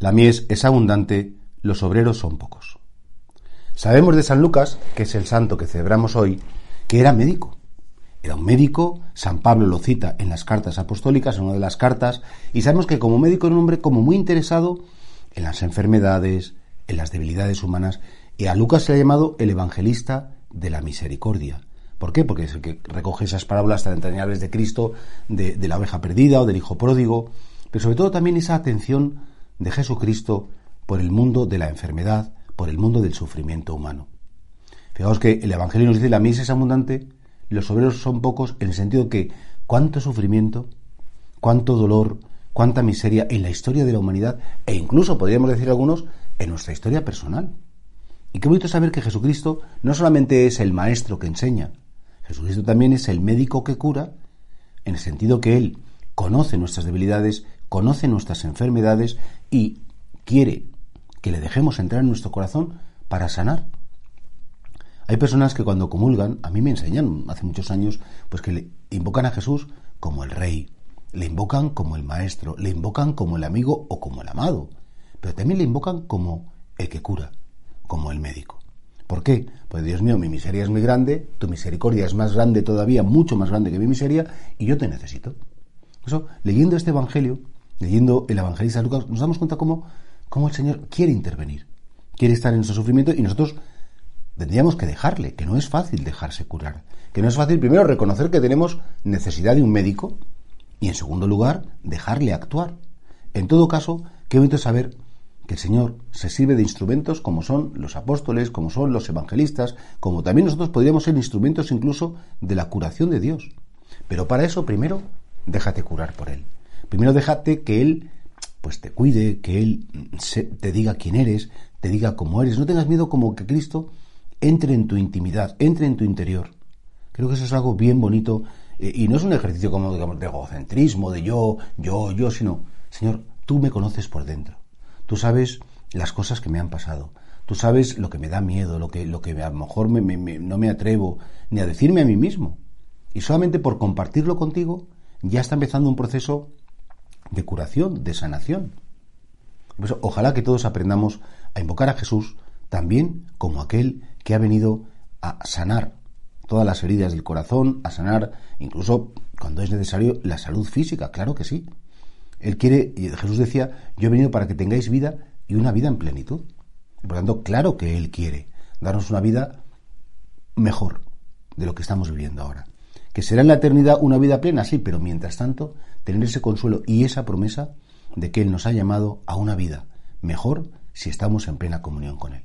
La mies es abundante, los obreros son pocos. Sabemos de San Lucas, que es el santo que celebramos hoy, que era médico. Era un médico, San Pablo lo cita en las cartas apostólicas, en una de las cartas, y sabemos que como médico era un hombre como muy interesado en las enfermedades, en las debilidades humanas, y a Lucas se le ha llamado el evangelista de la misericordia. ¿Por qué? Porque es el que recoge esas parábolas tan entrañables de Cristo, de, de la oveja perdida o del hijo pródigo, pero sobre todo también esa atención de Jesucristo por el mundo de la enfermedad, por el mundo del sufrimiento humano. Fijaos que el Evangelio nos dice la misa es abundante, los obreros son pocos, en el sentido que cuánto sufrimiento, cuánto dolor, cuánta miseria en la historia de la humanidad, e incluso podríamos decir algunos, en nuestra historia personal. Y qué bonito saber que Jesucristo no solamente es el maestro que enseña, Jesucristo también es el médico que cura, en el sentido que Él conoce nuestras debilidades, conoce nuestras enfermedades y quiere que le dejemos entrar en nuestro corazón para sanar. Hay personas que cuando comulgan, a mí me enseñan hace muchos años, pues que le invocan a Jesús como el rey, le invocan como el maestro, le invocan como el amigo o como el amado, pero también le invocan como el que cura, como el médico. ¿Por qué? Pues Dios mío, mi miseria es muy grande, tu misericordia es más grande todavía, mucho más grande que mi miseria, y yo te necesito. Eso, leyendo este Evangelio, leyendo el evangelista Lucas, nos damos cuenta cómo, cómo el Señor quiere intervenir, quiere estar en su sufrimiento y nosotros tendríamos que dejarle, que no es fácil dejarse curar, que no es fácil primero reconocer que tenemos necesidad de un médico y en segundo lugar dejarle actuar. En todo caso, qué bonito saber que el Señor se sirve de instrumentos como son los apóstoles, como son los evangelistas, como también nosotros podríamos ser instrumentos incluso de la curación de Dios. Pero para eso primero déjate curar por Él. Primero déjate que Él pues te cuide, que Él te diga quién eres, te diga cómo eres. No tengas miedo como que Cristo entre en tu intimidad, entre en tu interior. Creo que eso es algo bien bonito eh, y no es un ejercicio como digamos, de egocentrismo, de yo, yo, yo, sino, Señor, tú me conoces por dentro. Tú sabes las cosas que me han pasado. Tú sabes lo que me da miedo, lo que, lo que a lo mejor no me atrevo ni a decirme a mí mismo. Y solamente por compartirlo contigo ya está empezando un proceso de curación, de sanación. Ojalá que todos aprendamos a invocar a Jesús también como aquel que ha venido a sanar todas las heridas del corazón, a sanar incluso cuando es necesario la salud física, claro que sí. Él quiere, y Jesús decía, yo he venido para que tengáis vida y una vida en plenitud. Por tanto, claro que Él quiere darnos una vida mejor de lo que estamos viviendo ahora. Que será en la eternidad una vida plena, sí, pero mientras tanto tener ese consuelo y esa promesa de que Él nos ha llamado a una vida mejor si estamos en plena comunión con Él.